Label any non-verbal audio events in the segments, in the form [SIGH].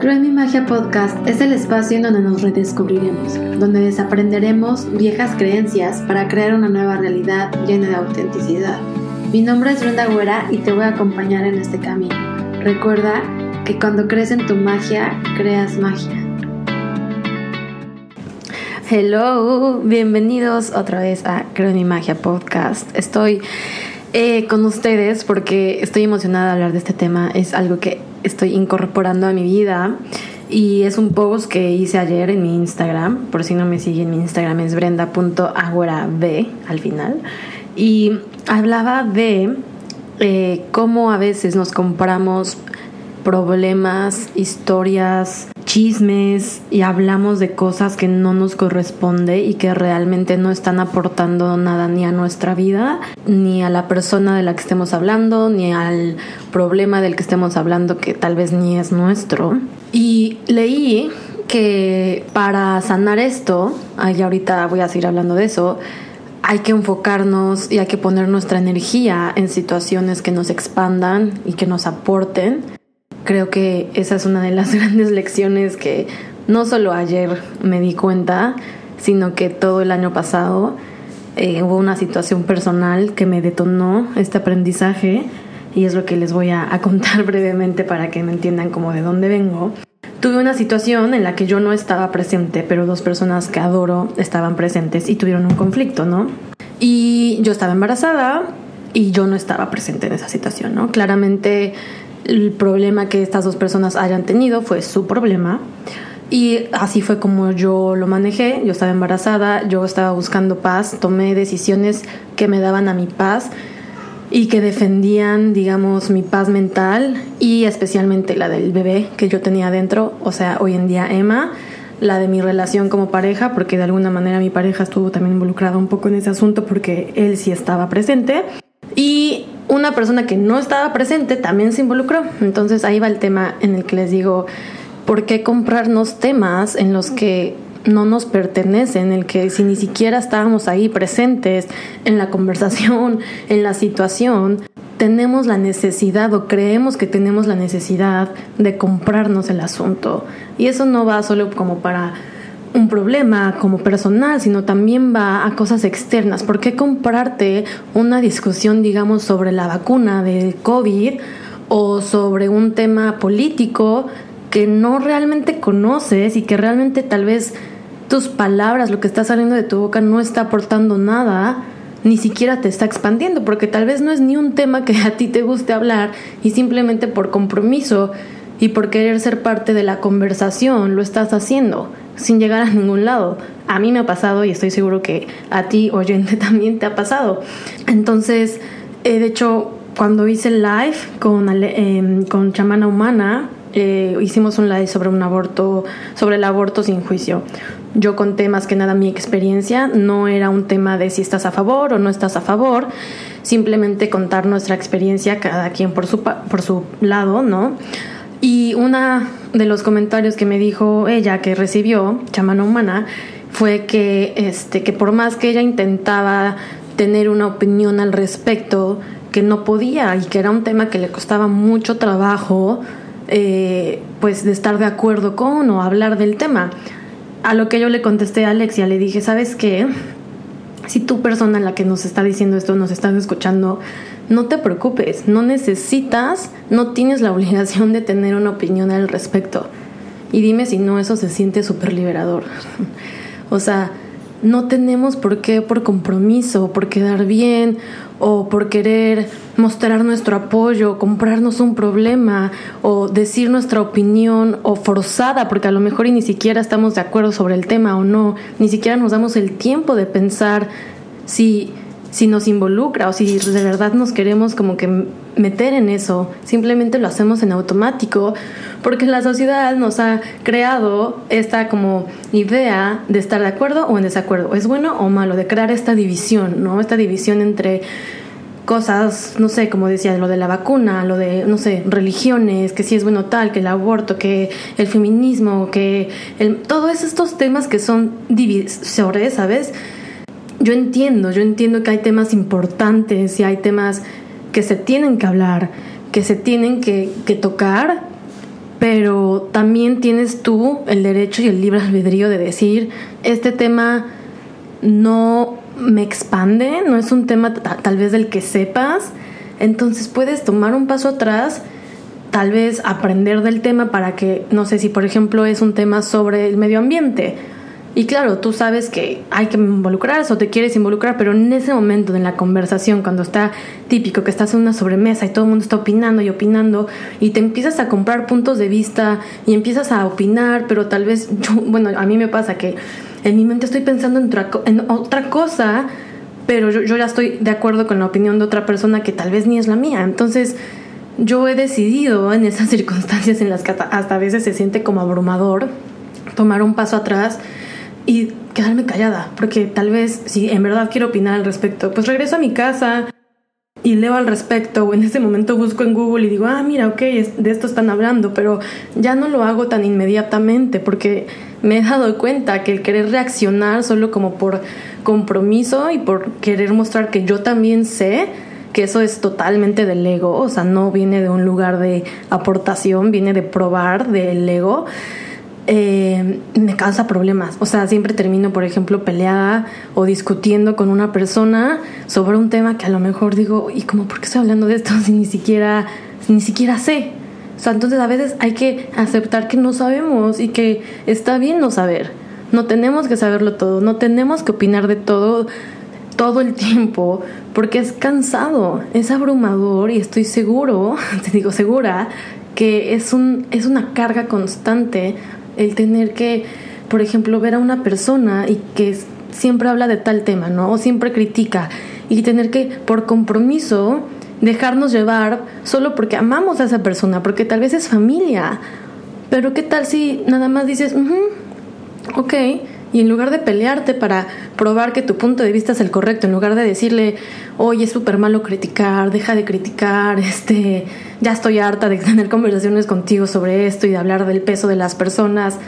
Creo en mi magia podcast es el espacio en donde nos redescubriremos, donde desaprenderemos viejas creencias para crear una nueva realidad llena de autenticidad. Mi nombre es Brenda Güera y te voy a acompañar en este camino. Recuerda que cuando crees en tu magia, creas magia. Hello, bienvenidos otra vez a Creo en mi magia podcast. Estoy eh, con ustedes porque estoy emocionada de hablar de este tema. Es algo que estoy incorporando a mi vida. Y es un post que hice ayer en mi Instagram. Por si no me siguen, mi Instagram es brenda.agorab al final. Y hablaba de eh, cómo a veces nos compramos problemas, historias, chismes y hablamos de cosas que no nos corresponde y que realmente no están aportando nada ni a nuestra vida, ni a la persona de la que estemos hablando, ni al problema del que estemos hablando que tal vez ni es nuestro. Y leí que para sanar esto, y ahorita voy a seguir hablando de eso, hay que enfocarnos y hay que poner nuestra energía en situaciones que nos expandan y que nos aporten creo que esa es una de las [LAUGHS] grandes lecciones que no solo ayer me di cuenta, sino que todo el año pasado eh, hubo una situación personal que me detonó este aprendizaje y es lo que les voy a, contar [LAUGHS] brevemente para que me entiendan como de dónde vengo. Tuve una situación en la que yo no estaba presente, pero dos personas que adoro estaban presentes y tuvieron un conflicto, ¿no? Y yo estaba embarazada y yo no estaba presente en esa situación, ¿no? Claramente el problema que estas dos personas hayan tenido fue su problema. Y así fue como yo lo manejé. Yo estaba embarazada, yo estaba buscando paz, tomé decisiones que me daban a mi paz y que defendían, digamos, mi paz mental y especialmente la del bebé que yo tenía dentro, o sea, hoy en día Emma, la de mi relación como pareja, porque de alguna manera mi pareja estuvo también involucrada un poco en ese asunto porque él sí estaba presente. Y una persona que no estaba presente también se involucró. Entonces ahí va el tema en el que les digo, ¿por qué comprarnos temas en los que no nos pertenecen, en el que si ni siquiera estábamos ahí presentes en la conversación, [LAUGHS] en la situación, tenemos la necesidad o creemos que tenemos la necesidad de comprarnos el asunto? Y eso no va solo como para un problema como personal, sino también va a cosas externas. ¿Por qué comprarte una discusión, digamos, sobre la vacuna de COVID o sobre un tema político que no realmente conoces y que realmente tal vez tus palabras, lo que está saliendo de tu boca no está aportando nada? ni siquiera te está expandiendo, porque tal vez no es ni un tema que a ti te guste hablar y simplemente por compromiso y por querer ser parte de la conversación lo estás haciendo sin llegar a ningún lado. A mí me ha pasado y estoy seguro que a ti, oyente, [LAUGHS] también te ha pasado. Entonces, eh, de hecho, cuando hice el live con, eh, con Chamana Humana, eh, hicimos un live sobre un aborto, sobre el aborto sin juicio. Yo conté más que nada mi experiencia, no era un tema de si estás a favor o no estás a favor, simplemente contar nuestra experiencia, cada quien por su, por su lado, ¿no? Y una de los comentarios que me dijo ella que recibió, chamana humana, fue que, este, que por más que ella intentaba tener una opinión al respecto, que no podía y que era un tema que le costaba mucho trabajo, eh, pues de estar de acuerdo con o hablar del tema. A lo que yo le contesté a Alexia, le dije, ¿sabes qué? Si tu persona, la que nos está diciendo esto, nos estás escuchando, no te preocupes, no necesitas, no tienes la [LAUGHS] obligación de tener una opinión al respecto. Y dime si no, eso se siente súper liberador. [LAUGHS] o sea, no tenemos por qué, por compromiso, por quedar bien o por querer mostrar nuestro apoyo, comprarnos un problema o decir nuestra opinión o forzada, porque a lo mejor ni siquiera estamos de acuerdo sobre el tema o no, ni siquiera nos damos el tiempo de pensar si si nos involucra o si de verdad nos queremos como que meter en eso, simplemente lo hacemos en automático, porque la sociedad nos ha creado esta como idea de estar de acuerdo o en desacuerdo, es bueno o malo, de crear esta división, ¿no? Esta división entre cosas, no sé, como decía, lo de la vacuna, lo de, no sé, religiones, que si es bueno tal, que el aborto, que el feminismo, que el, todos estos temas que son divisores, ¿sabes? yo entiendo, yo entiendo que hay temas importantes y hay temas que se tienen que hablar, que se tienen que, tocar, pero también tienes tú el derecho y el libre albedrío de decir, este tema no me expande, no es un tema tal vez del que sepas, entonces puedes tomar un paso atrás, tal vez aprender del tema para que, no sé si por ejemplo es un tema sobre el medio ambiente, y claro, tú sabes que hay que involucrarse o te quieres involucrar, pero en ese momento de la conversación, cuando está típico que estás en una sobremesa y todo el mundo está opinando y opinando, y te empiezas a comprar puntos de vista y empiezas a opinar, pero tal vez, [LAUGHS] yo, bueno, a mí me pasa que en mi mente estoy pensando en otra, en otra cosa, pero yo, yo ya estoy de acuerdo con la opinión de otra persona que tal vez ni es la mía. Entonces, yo he decidido en esas [LAUGHS] circunstancias en las que hasta a veces se siente como abrumador tomar un paso atrás y quedarme callada, porque tal vez si en verdad quiero opinar al respecto, pues regreso a mi casa y leo al respecto o en ese momento busco en Google y digo, ah, mira, ok, de esto están hablando, pero ya no lo hago tan inmediatamente porque me he dado cuenta que el querer reaccionar solo como por compromiso y por querer mostrar que yo también sé, que eso es totalmente del ego, o sea, no viene de un lugar de aportación, viene de probar del ego eh, me causa problemas. O sea, siempre termino, por ejemplo, peleada o discutiendo con una persona sobre un tema que a lo mejor digo, ¿y cómo por qué estoy hablando de esto [LAUGHS] si ni siquiera, ni siquiera sé? O sea, entonces a veces hay que aceptar que no sabemos y que está bien no saber. No tenemos que saberlo todo, no tenemos que opinar de todo todo el tiempo porque es cansado, es abrumador y estoy seguro, [LAUGHS] te digo segura, que es, un, es una carga constante el tener que, por ejemplo, ver a una persona y que siempre habla de tal tema, ¿no? O siempre critica y tener que, por compromiso, dejarnos llevar solo porque amamos a esa persona, porque tal vez es familia. Pero ¿qué tal si nada más dices, ok, y en lugar de pelearte para probar que tu punto de vista es el correcto, en lugar de decirle, oye, es súper malo criticar, deja de criticar, [LAUGHS] este, ya estoy harta de tener conversaciones contigo sobre esto y de hablar del peso de las personas,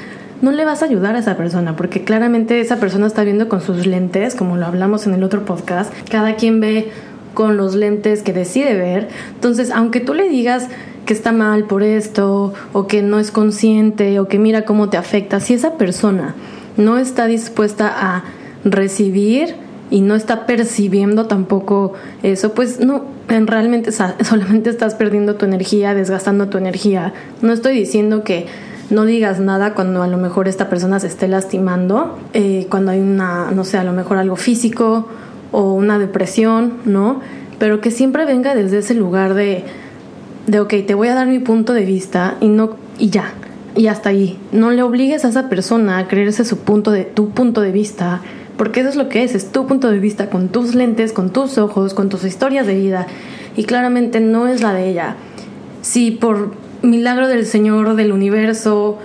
no le vas a ayudar a esa persona, porque claramente esa persona está viendo con sus lentes, como lo hablamos en el otro podcast, cada quien ve con los lentes que decide ver, entonces aunque tú le digas, que está mal por esto, o que no es consciente, o que mira cómo te afecta, si esa persona no está dispuesta a recibir y no está percibiendo tampoco eso, pues no, en realmente [LAUGHS] solamente estás perdiendo tu energía, desgastando tu energía. No estoy diciendo que no digas nada cuando a lo mejor esta persona se esté lastimando, eh, cuando hay una, no sé, a lo mejor algo físico o una depresión, ¿no? Pero que siempre venga desde ese lugar de, de ok, te voy a dar mi punto de vista y no, y ya, y hasta ahí. No le obligues a esa persona a creerse su punto de, tu punto de vista, porque eso es lo que es, es tu punto de vista con tus lentes, con tus ojos, con tus historias de vida, y claramente no es la de ella. Si por milagro del Señor del universo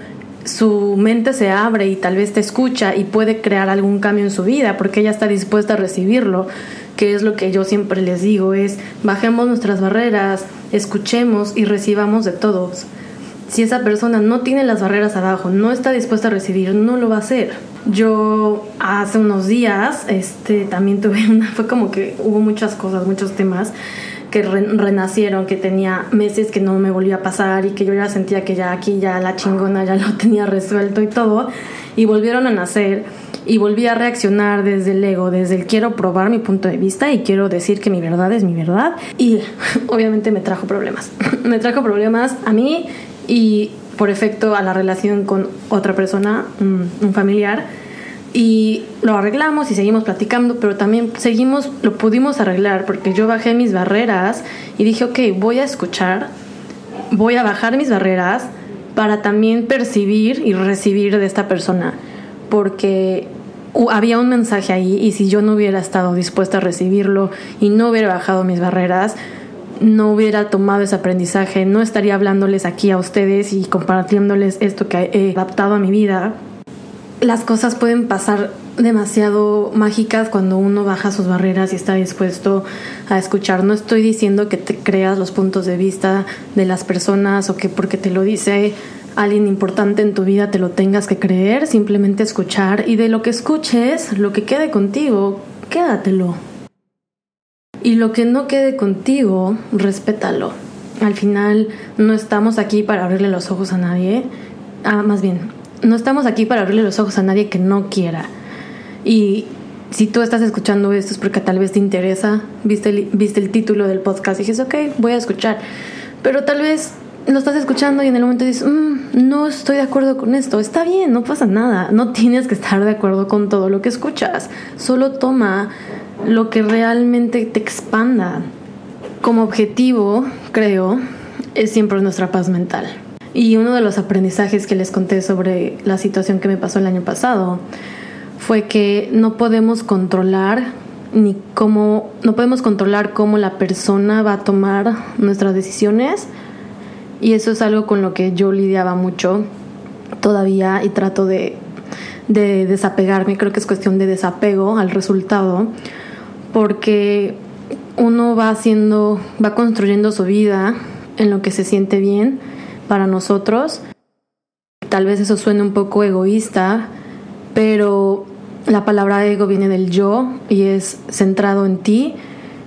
su mente se abre y tal vez te escucha y puede crear algún cambio en su vida porque ella está dispuesta a recibirlo, que es lo que yo siempre les digo, es bajemos nuestras barreras, escuchemos y recibamos de todos si esa persona no tiene las barreras abajo, no está dispuesta a recibir, no lo va a hacer. Yo hace unos días, este, también tuve [LAUGHS] una, fue como que hubo muchas cosas, muchos temas que renacieron, que tenía meses que no me volvía a pasar y que yo ya sentía que ya aquí ya la chingona ya lo [LAUGHS] tenía resuelto y todo, y volvieron a nacer y volví a reaccionar desde el ego, desde el quiero probar mi punto de vista y quiero decir que mi verdad es mi verdad y [LAUGHS] obviamente me trajo problemas. me trajo problemas a mí y por efecto a la relación con otra persona, un, familiar, y lo arreglamos y seguimos platicando, pero también seguimos, lo pudimos arreglar porque yo bajé mis barreras y dije, ok, voy a escuchar, voy a bajar mis barreras para también percibir y recibir de esta persona, porque había un mensaje ahí y si yo no hubiera estado dispuesta a recibirlo y no hubiera bajado mis barreras, no hubiera tomado ese aprendizaje, no estaría hablándoles aquí a ustedes y compartiéndoles esto que he adaptado a mi vida. Las cosas pueden pasar demasiado mágicas cuando uno baja sus barreras y está dispuesto a escuchar. No estoy diciendo que te creas los puntos de vista de las personas o que porque te lo dice alguien importante en tu vida te lo tengas que creer, simplemente escuchar y de lo que escuches, lo que quede contigo, quédatelo. Y lo que no quede contigo, respétalo. al final no estamos aquí para abrirle los ojos a nadie. Ah, más bien, no estamos aquí para abrirle los ojos a nadie que no quiera. Y si tú estás escuchando esto es porque tal vez te interesa, viste el, viste el título del podcast y dices, ok, voy a escuchar. Pero tal vez lo estás escuchando y en el momento dices, mm, no estoy de acuerdo con esto. Está bien, no pasa nada. No tienes que estar de acuerdo con todo lo que escuchas. Solo toma lo que realmente te expanda. Como objetivo, creo, es siempre nuestra paz mental. Y uno de los aprendizajes que les conté sobre la situación que me pasó el año pasado fue que no podemos controlar ni cómo no podemos controlar cómo la persona va a tomar nuestras decisiones y eso es algo con lo que yo lidiaba mucho todavía y trato de, de desapegarme. Creo que es cuestión de desapego al resultado, porque uno va haciendo, va construyendo su vida en lo que se siente bien para nosotros. Tal vez eso suene un poco egoísta, pero la palabra ego viene del yo y es centrado en ti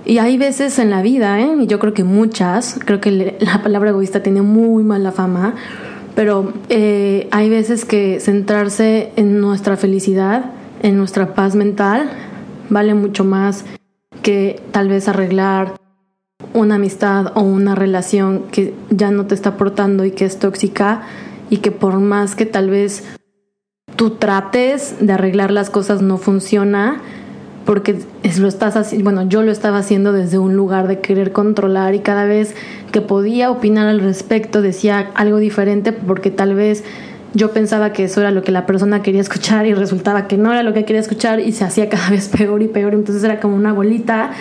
y hay veces en la vida, ¿eh? y yo creo que muchas, creo que la palabra egoísta tiene muy mala fama, pero eh, hay veces que centrarse en nuestra felicidad, en nuestra paz mental, vale mucho más que tal vez arreglar una amistad o una relación que ya no te está aportando y que es tóxica y que por más que tal vez tú trates de arreglar las cosas no funciona, porque es, lo estás haciendo, bueno, yo lo estaba haciendo desde un lugar de querer controlar y cada vez que podía opinar al respecto decía algo diferente porque tal vez yo pensaba que eso era lo que la persona quería escuchar y resultaba que no era lo que quería escuchar y se hacía cada [LAUGHS] vez peor y peor, entonces era como una bolita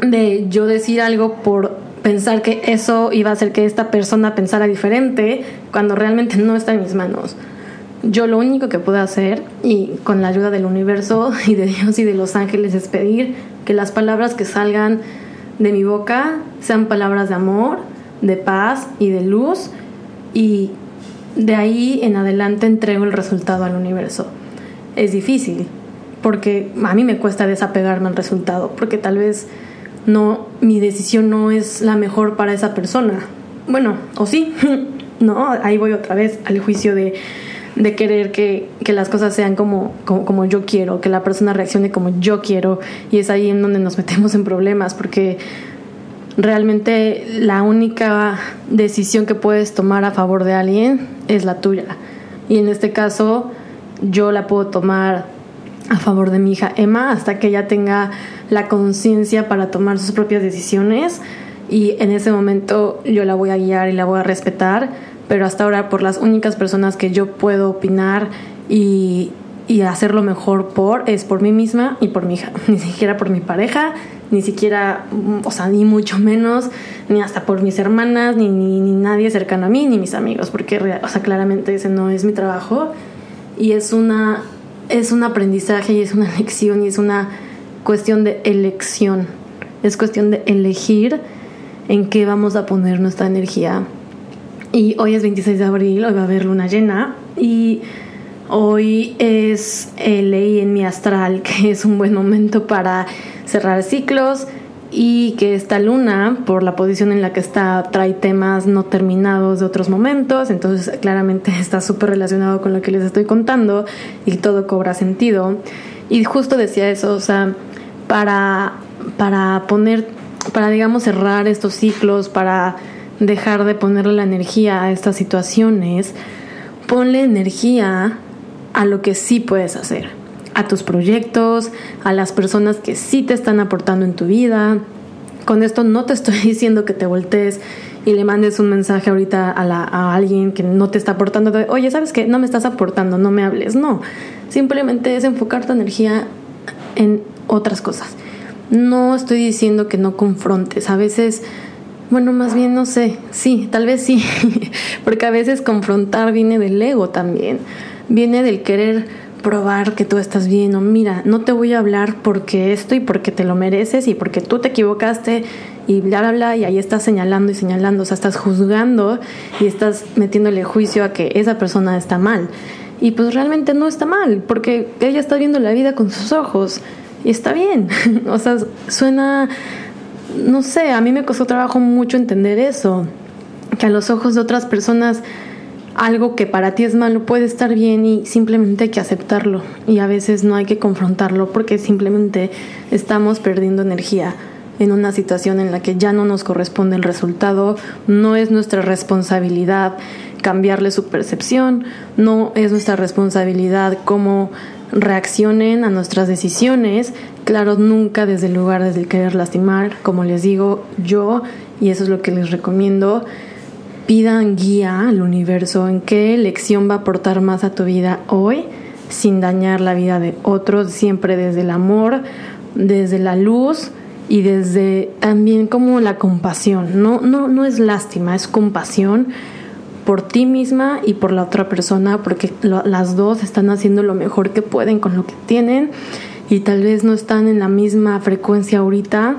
de yo decir algo por pensar que eso iba a hacer que esta persona pensara diferente cuando realmente no está en mis manos. Yo lo único que puedo hacer, y con la ayuda del universo [LAUGHS] y de Dios y de los ángeles, es pedir que las palabras que salgan de mi boca sean palabras de amor, de paz y de luz, y de ahí en adelante entrego el resultado al universo. Es difícil, porque a mí me cuesta desapegarme al resultado, porque tal vez no mi decisión no es la mejor para esa persona. Bueno, o sí, [LAUGHS] no, ahí voy otra vez al juicio de de querer que, las cosas sean como, como, yo quiero, que la persona reaccione como yo quiero. Y es ahí en donde nos metemos en problemas, porque realmente la única decisión que puedes tomar a favor de alguien es la tuya. Y en este caso, yo la puedo tomar a favor de mi hija Emma hasta que ella tenga la conciencia para tomar sus propias decisiones. Y en ese momento yo la voy a guiar y la voy a respetar pero hasta ahora por las únicas personas que yo puedo opinar y, y hacerlo mejor por es por mí misma y por mi hija, [LAUGHS] ni siquiera por mi pareja, ni siquiera, o sea, ni mucho menos, ni hasta por mis hermanas, ni, ni, ni nadie cercano a mí, ni mis amigos, porque, o sea, claramente ese no es mi trabajo y es una es un aprendizaje y es una [LAUGHS] lección y es una cuestión de elección. Es cuestión de elegir en qué vamos a poner nuestra energía y hoy es 26 de abril, hoy va a haber luna llena. Y hoy es, eh, leí en mi astral [LAUGHS] que es un buen momento para cerrar ciclos y que esta luna, por la posición en la que está, trae temas no terminados de otros momentos, entonces claramente [LAUGHS] está súper relacionado con lo que les estoy contando y todo cobra sentido. Y justo decía eso, o sea, para, para poner, para digamos cerrar estos ciclos, para dejar de ponerle la energía a estas situaciones, ponle energía a lo que sí puedes hacer, a tus proyectos, a las personas que sí te están aportando en tu vida. Con esto no te estoy [LAUGHS] diciendo que te voltees y le mandes un mensaje ahorita a, alguien que no te está aportando, de, oye, ¿sabes qué? No me estás aportando, no me hables. No, simplemente es enfocar tu energía en otras cosas. No estoy diciendo que no confrontes. A veces bueno, más bien no sé, sí, tal vez sí, [LAUGHS] porque a veces confrontar viene del ego también, viene del querer probar que tú estás bien o mira, no te voy a hablar porque esto y porque te lo mereces y porque tú te equivocaste y bla, bla, bla, y ahí estás señalando y señalando, o sea, estás juzgando y estás metiéndole juicio a que esa persona está mal. Y pues realmente no está mal, porque ella está viendo la vida con sus ojos y está bien, [LAUGHS] o sea, suena no sé, a mí me costó trabajo mucho entender eso, que a los ojos de otras personas algo que para ti es malo puede estar bien y simplemente hay que aceptarlo. Y a veces no hay que confrontarlo porque simplemente estamos perdiendo energía en una situación en la que ya no nos corresponde el resultado, no es nuestra responsabilidad cambiarle su percepción, no es nuestra responsabilidad cómo reaccionen a nuestras decisiones, claro, nunca desde el lugar desde el querer lastimar, como les digo yo, y eso es lo que les recomiendo, pidan guía al universo en qué lección va a aportar más a tu vida hoy sin dañar la vida de otros, siempre desde el amor, desde la luz y desde también como la compasión. No, no, no es lástima, es compasión por ti misma y por la otra persona, porque las dos están haciendo lo mejor que pueden con lo que tienen y tal vez no están en la misma frecuencia ahorita,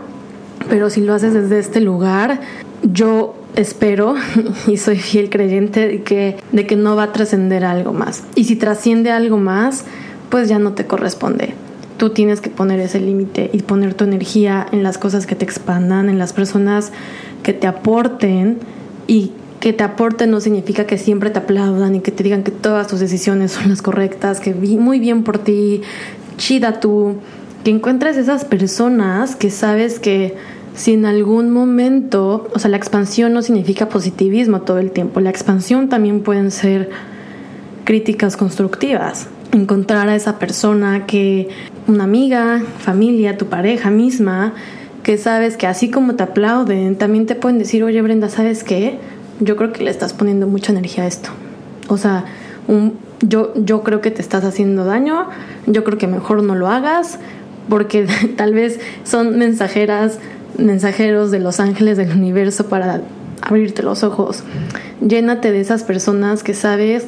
pero si lo haces desde este lugar, yo espero [LAUGHS] y soy fiel creyente de que, de que no va a trascender algo más. Y si trasciende algo más, pues ya no te corresponde. Tú tienes que poner ese límite y poner tu energía en las cosas que te expandan, en las personas que te aporten y que te aporten no significa que siempre te aplaudan y que te digan que todas tus decisiones son las correctas, que muy bien por ti, chida tú, que encuentres esas personas que sabes que si en algún momento, o sea, la expansión no significa positivismo todo el tiempo, la expansión también pueden ser críticas constructivas. Encontrar a esa persona que, una amiga, familia, tu pareja misma, que sabes que así como te aplauden, también te pueden decir, oye Brenda, ¿sabes qué? Yo creo que le estás poniendo mucha energía a esto. O sea, yo, yo creo que te estás haciendo daño, yo creo que mejor no lo hagas, porque [LAUGHS] tal vez son mensajeras mensajeros de los ángeles del universo para abrirte los ojos. Llénate de esas personas que sabes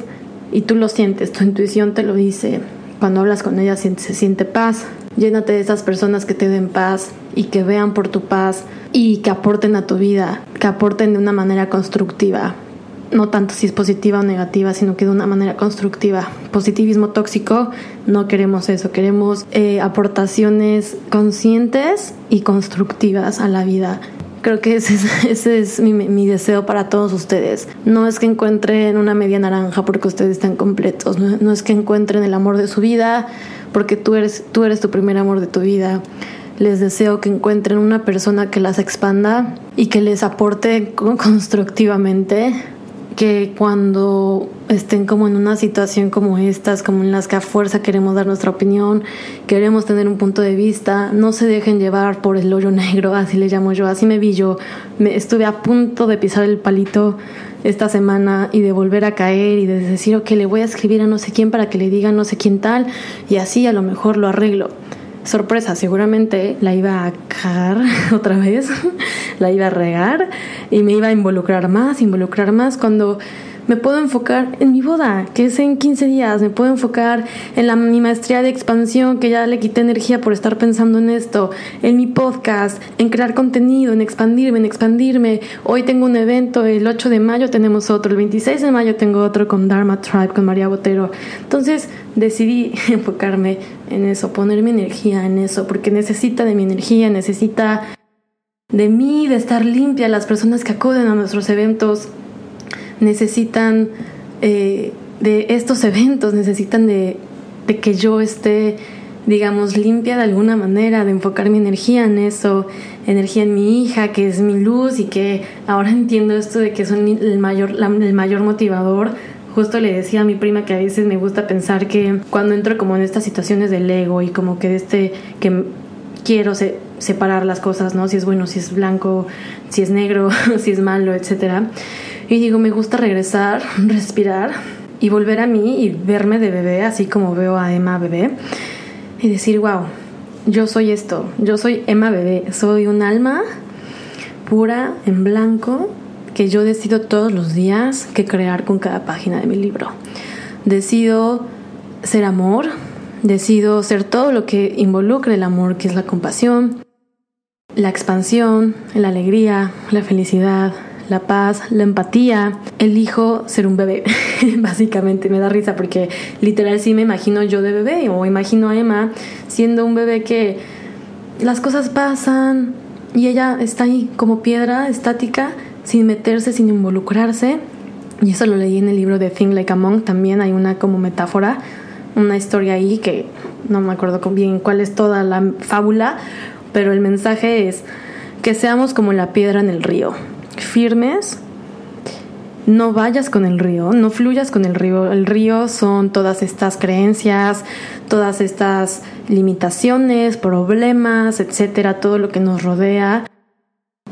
y tú lo sientes, tu intuición te lo dice. Cuando hablas con ellas se siente paz. Llénate de esas personas que te den paz y que vean por tu paz y que aporten a tu vida, que aporten de una manera constructiva no tanto si es positiva o negativa, sino que de una manera constructiva. Positivismo tóxico, no queremos eso, queremos eh, aportaciones conscientes y constructivas a la vida. Creo que ese es, [LAUGHS] ese es mi, mi, deseo para todos ustedes. No es que encuentren una media naranja porque ustedes están completos, no, no es que encuentren el amor de su vida porque tú eres, tú eres tu primer amor de tu vida les deseo que encuentren una persona que las expanda y que les aporte constructivamente que cuando estén como en una situación como estas, como en las que a fuerza queremos dar nuestra opinión, queremos tener un punto de vista, no se dejen llevar por el hoyo negro, [LAUGHS] así le llamo yo, así me vi yo, me estuve a punto de pisar el palito esta semana y de volver a caer y de decir, ok, le voy a escribir a no sé quién para que le diga no sé quién tal y así a lo mejor lo arreglo sorpresa, seguramente la iba a cagar [LAUGHS] otra vez, [LAUGHS] la iba a regar y me iba a involucrar más, involucrar más cuando me puedo enfocar en mi boda, que es en 15 días, me puedo enfocar en la, mi maestría de expansión, que ya le quité energía por estar pensando en esto, en mi podcast, en crear contenido, en expandirme, en expandirme. Hoy tengo un evento, el 8 de mayo tenemos otro, el 26 de mayo tengo otro con Dharma Tribe, con María Botero. Entonces decidí [LAUGHS] enfocarme en eso, poner mi energía en eso, porque necesita de mi energía, necesita de mí, de estar limpia, las personas que acuden a nuestros eventos necesitan eh, de estos eventos, necesitan de, que yo esté, digamos, limpia de alguna manera, de enfocar mi energía en eso, energía en mi hija, que es mi luz y que ahora [LAUGHS] entiendo esto de que son el mayor, el mayor motivador. Justo le decía a mi prima que a veces me gusta pensar que cuando entro como en estas situaciones del ego y como que de este que quiero separar las cosas, ¿no? Si es bueno, si es blanco, si es negro, [LAUGHS] si es malo, etcétera y digo, me gusta regresar, [LAUGHS] respirar y volver a mí y verme de bebé, así como veo a Emma bebé, y decir, wow, yo soy esto, yo soy Emma bebé, soy un alma pura, en blanco, que yo decido todos los días que crear con cada página de mi libro. Decido ser amor, decido ser todo lo que involucre el amor, que es la compasión, la expansión, la alegría, la felicidad, la paz, la empatía. Elijo ser un bebé, [LAUGHS] básicamente. Me da risa porque literal sí me imagino yo de bebé o imagino a Emma siendo un bebé que las cosas pasan, y ella está ahí como piedra estática, sin meterse, sin involucrarse. Y eso lo leí en el libro de Think Like a Monk, también hay una como metáfora, una historia ahí que no me acuerdo bien cuál es toda la fábula, pero el mensaje es que seamos como la piedra en el río, firmes, no vayas con el río, no fluyas con el río. El río son todas estas creencias, todas estas limitaciones, problemas, etcétera, todo lo que nos rodea.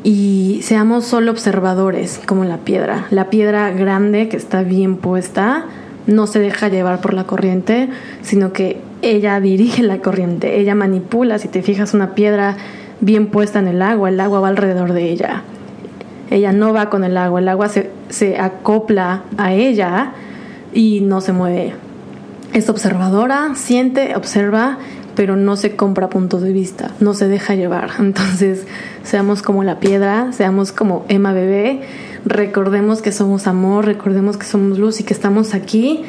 Y seamos solo observadores, como la piedra. La piedra grande que está bien puesta no se deja llevar por la corriente, sino que ella dirige la corriente, ella manipula. Si te fijas una piedra bien puesta en el agua, el agua va alrededor de ella. Ella no va con el agua, el agua se, se acopla a ella y no se mueve. Es observadora, siente, observa, pero no se compra puntos de vista, no se deja llevar. [LAUGHS] Entonces, seamos como la piedra, seamos como Emma Bebé, recordemos que somos amor, recordemos que somos luz y que estamos aquí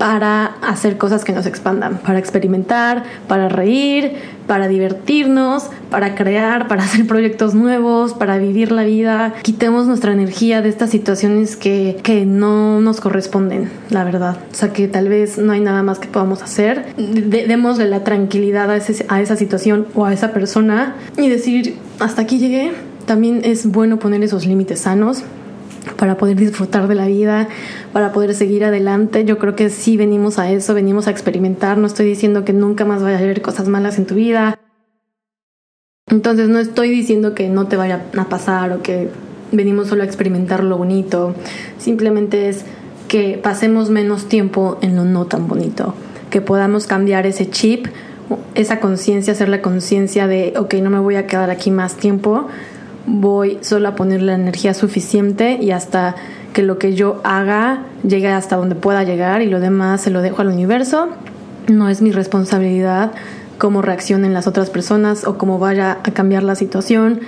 para hacer cosas que nos expandan, para experimentar, para reír, para divertirnos, para crear, para [LAUGHS] hacer proyectos nuevos, para vivir la vida. Quitemos nuestra energía de estas situaciones que, que no nos corresponden, la verdad. O sea, que tal vez no hay nada más que podamos hacer. démosle la tranquilidad a, a esa situación o a esa persona y decir, hasta aquí llegué. También es bueno poner esos límites sanos para poder disfrutar de la vida, para poder seguir adelante. Yo creo que sí venimos a eso, venimos a experimentar. No estoy diciendo que nunca más vaya a haber cosas malas en tu vida. Entonces no estoy diciendo que no te vaya a pasar o que venimos solo a experimentar lo bonito. Simplemente es que pasemos menos tiempo en lo no tan bonito, que podamos cambiar ese chip, esa conciencia, hacer la conciencia de, ok, no me voy a quedar aquí más tiempo, voy solo a poner la energía suficiente y hasta que lo que yo haga llegue hasta donde pueda llegar y lo demás se lo dejo al universo. No es mi responsabilidad cómo reaccionen las otras personas o cómo vaya a cambiar la situación.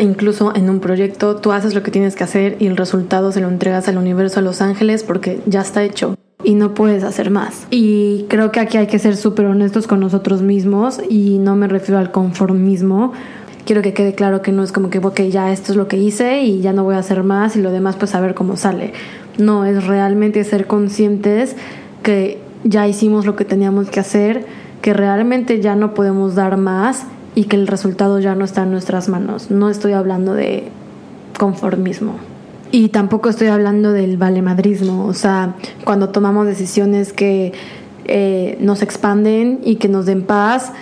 Incluso en un proyecto tú haces lo que tienes que hacer y el resultado se lo entregas al universo, a los ángeles, porque ya está hecho y no puedes hacer más. Y creo que aquí hay que ser súper honestos con nosotros mismos y no me refiero al conformismo quiero que quede claro que no es como que, ok, ya esto es lo que hice y ya no voy a hacer más y lo demás pues a ver cómo sale. No, es realmente ser conscientes que ya hicimos lo que teníamos que hacer, que realmente ya no podemos dar más y que el resultado ya no está en nuestras manos. No estoy hablando de conformismo. Y tampoco estoy hablando del valemadrismo, o sea, cuando tomamos decisiones que eh, nos expanden y que nos den paz,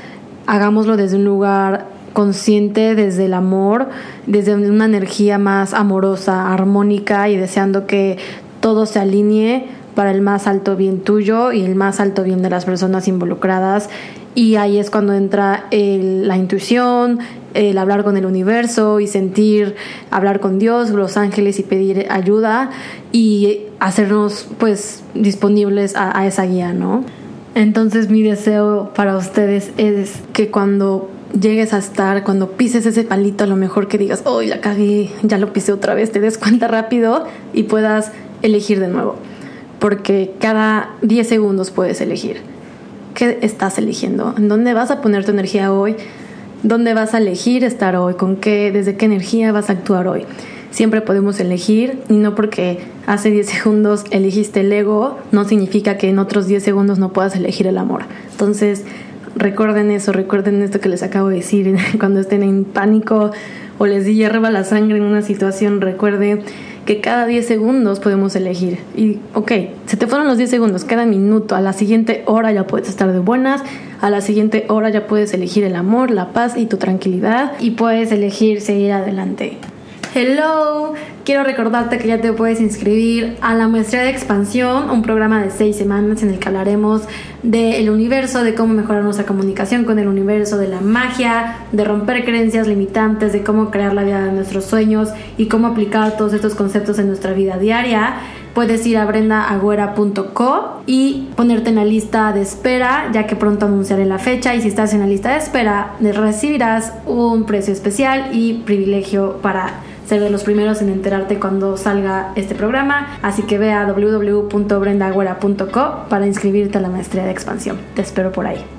hagámoslo desde un lugar consciente desde el amor, desde una energía más amorosa, armónica y deseando que todo se alinee para el más alto bien tuyo y el más alto bien de las personas involucradas. Y ahí es cuando entra la intuición, el hablar con el universo y sentir, hablar con Dios, los ángeles y pedir ayuda y hacernos pues disponibles a, esa guía, ¿no? Entonces mi deseo para ustedes es que cuando llegues a estar, cuando pises ese palito, a lo mejor que digas, oh, la cagué, ya lo pisé otra vez, te des cuenta rápido y puedas elegir de nuevo. Porque cada 10 segundos puedes elegir. ¿Qué estás eligiendo? ¿En dónde vas a poner tu energía hoy? ¿Dónde vas a elegir estar hoy? ¿Con qué, desde qué energía vas a actuar hoy? Siempre podemos elegir y no porque hace 10 segundos elegiste el ego, no significa que en otros 10 segundos no puedas elegir el amor. Entonces, recuerden eso, recuerden esto que les acabo de decir [LAUGHS] cuando estén en pánico o les hierva la sangre en una situación, recuerde que cada 10 segundos podemos elegir. Y ok, se te fueron los 10 segundos, cada minuto, a la siguiente hora ya puedes estar de buenas, a la siguiente hora ya puedes elegir el amor, la paz y tu tranquilidad y puedes elegir seguir adelante. Hello, quiero recordarte que ya te puedes inscribir a la maestría de expansión, un programa de seis semanas en el que hablaremos del universo, de cómo mejorar nuestra comunicación con el universo, de la magia, de romper creencias limitantes, de cómo crear la vida de nuestros sueños y cómo aplicar todos estos conceptos en nuestra vida diaria. Puedes ir a brendaagüera.co y ponerte en la lista de espera, ya que pronto anunciaré la fecha. Y si estás en la lista de espera, recibirás un precio especial y privilegio para ser de los primeros en enterarte cuando salga este programa. Así que ve a www.brendagüera.co para inscribirte a la maestría de expansión. Te espero por ahí.